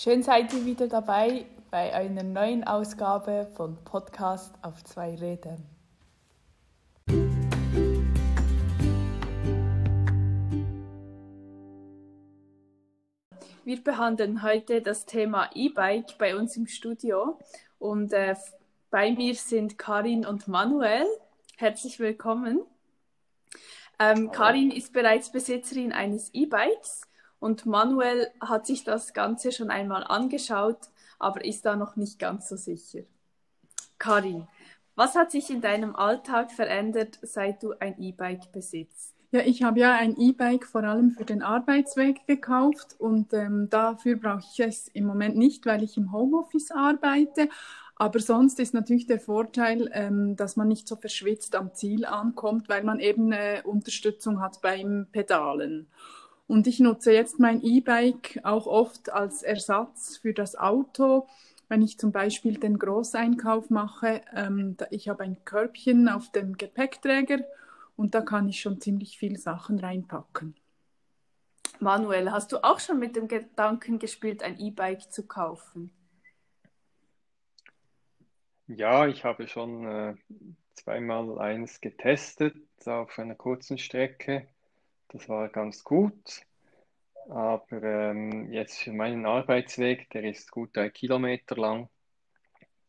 Schön seid ihr wieder dabei bei einer neuen Ausgabe von Podcast auf zwei Rädern. Wir behandeln heute das Thema E-Bike bei uns im Studio und äh, bei mir sind Karin und Manuel. Herzlich willkommen. Ähm, Karin ist bereits Besitzerin eines E-Bikes und Manuel hat sich das Ganze schon einmal angeschaut, aber ist da noch nicht ganz so sicher. Karin, was hat sich in deinem Alltag verändert, seit du ein E-Bike besitzt? Ja, ich habe ja ein E-Bike vor allem für den Arbeitsweg gekauft und ähm, dafür brauche ich es im Moment nicht, weil ich im Homeoffice arbeite. Aber sonst ist natürlich der Vorteil, ähm, dass man nicht so verschwitzt am Ziel ankommt, weil man eben eine Unterstützung hat beim Pedalen. Und ich nutze jetzt mein E-Bike auch oft als Ersatz für das Auto. Wenn ich zum Beispiel den Großeinkauf mache, ähm, ich habe ein Körbchen auf dem Gepäckträger und da kann ich schon ziemlich viele Sachen reinpacken. Manuel, hast du auch schon mit dem Gedanken gespielt, ein E-Bike zu kaufen? Ja, ich habe schon äh, zweimal eins getestet auf einer kurzen Strecke. Das war ganz gut. Aber ähm, jetzt für meinen Arbeitsweg, der ist gut drei Kilometer lang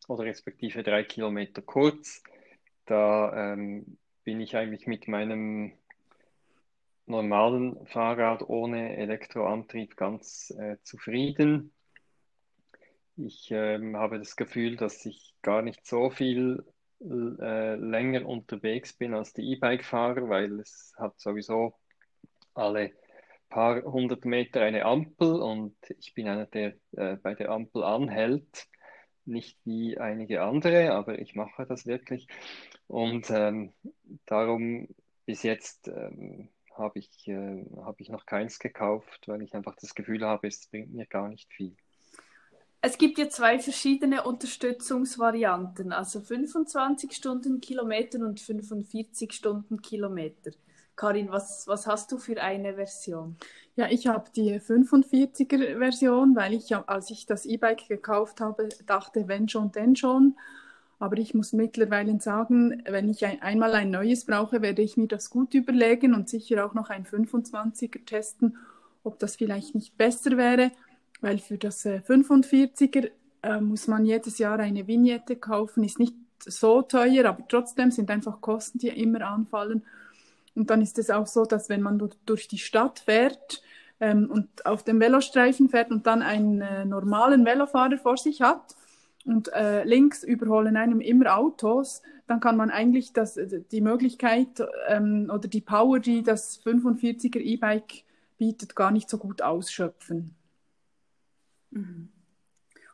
oder respektive drei Kilometer kurz, da ähm, bin ich eigentlich mit meinem normalen Fahrrad ohne Elektroantrieb ganz äh, zufrieden. Ich ähm, habe das Gefühl, dass ich gar nicht so viel äh, länger unterwegs bin als die E-Bike-Fahrer, weil es hat sowieso alle paar hundert Meter eine Ampel und ich bin einer, der äh, bei der Ampel anhält. Nicht wie einige andere, aber ich mache das wirklich. Und ähm, darum bis jetzt ähm, habe ich, äh, hab ich noch keins gekauft, weil ich einfach das Gefühl habe, es bringt mir gar nicht viel. Es gibt ja zwei verschiedene Unterstützungsvarianten, also 25 Stundenkilometer und 45 Stundenkilometer. Karin, was, was hast du für eine Version? Ja, ich habe die 45er Version, weil ich, als ich das E-Bike gekauft habe, dachte, wenn schon, denn schon. Aber ich muss mittlerweile sagen, wenn ich ein, einmal ein neues brauche, werde ich mir das gut überlegen und sicher auch noch ein 25er testen, ob das vielleicht nicht besser wäre, weil für das äh, 45er äh, muss man jedes Jahr eine Vignette kaufen, ist nicht so teuer, aber trotzdem sind einfach Kosten, die immer anfallen. Und dann ist es auch so, dass wenn man durch die Stadt fährt ähm, und auf dem Velostreifen fährt und dann einen äh, normalen Velofahrer vor sich hat, und äh, links überholen einem immer Autos, dann kann man eigentlich das, äh, die Möglichkeit ähm, oder die Power, die das 45er E-Bike bietet, gar nicht so gut ausschöpfen. Mhm.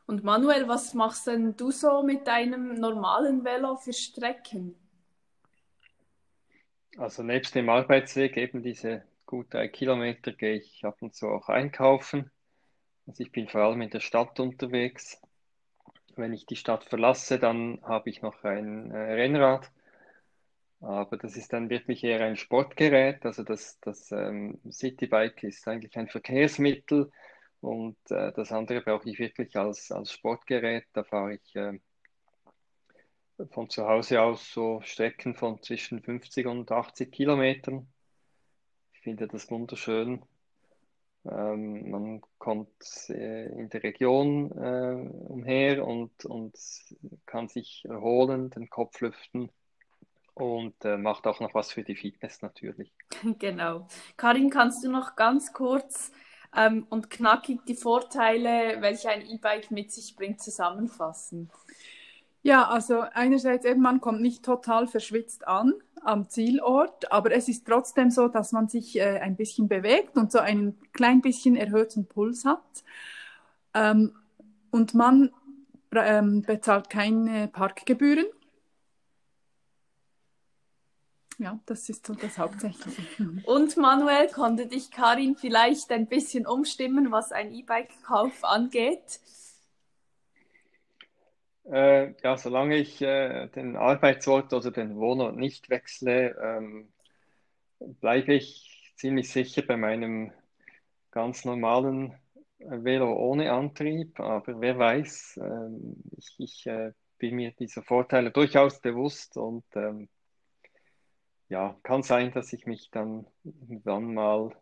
Und Manuel, was machst denn du so mit deinem normalen Velo für Strecken? Also nebst dem Arbeitsweg, eben diese gut drei Kilometer, gehe ich ab und zu auch einkaufen. Also ich bin vor allem in der Stadt unterwegs wenn ich die Stadt verlasse, dann habe ich noch ein äh, Rennrad. Aber das ist dann wirklich eher ein Sportgerät. Also das, das ähm, Citybike ist eigentlich ein Verkehrsmittel und äh, das andere brauche ich wirklich als, als Sportgerät. Da fahre ich äh, von zu Hause aus so Strecken von zwischen 50 und 80 Kilometern. Ich finde das wunderschön. Ähm, man kommt äh, in der Region äh, umher und, und kann sich erholen, den Kopf lüften und äh, macht auch noch was für die Fitness natürlich. Genau. Karin, kannst du noch ganz kurz ähm, und knackig die Vorteile, welche ein E-Bike mit sich bringt, zusammenfassen? Ja, also einerseits eben, man kommt nicht total verschwitzt an am Zielort, aber es ist trotzdem so, dass man sich äh, ein bisschen bewegt und so ein klein bisschen erhöhten Puls hat. Ähm, und man ähm, bezahlt keine Parkgebühren. Ja, das ist so das Hauptsächliche. Und Manuel, konnte dich Karin vielleicht ein bisschen umstimmen, was ein E-Bike-Kauf angeht? Äh, ja, solange ich äh, den Arbeitsort oder den Wohnort nicht wechsle, ähm, bleibe ich ziemlich sicher bei meinem ganz normalen Velo ohne Antrieb, aber wer weiß, ähm, ich, ich äh, bin mir dieser Vorteile durchaus bewusst und ähm, ja, kann sein, dass ich mich dann irgendwann mal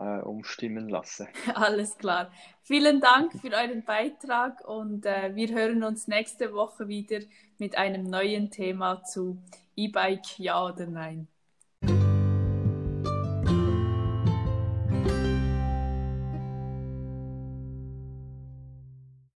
äh, umstimmen lasse. Alles klar. Vielen Dank für euren Beitrag und äh, wir hören uns nächste Woche wieder mit einem neuen Thema zu E-Bike, ja oder nein.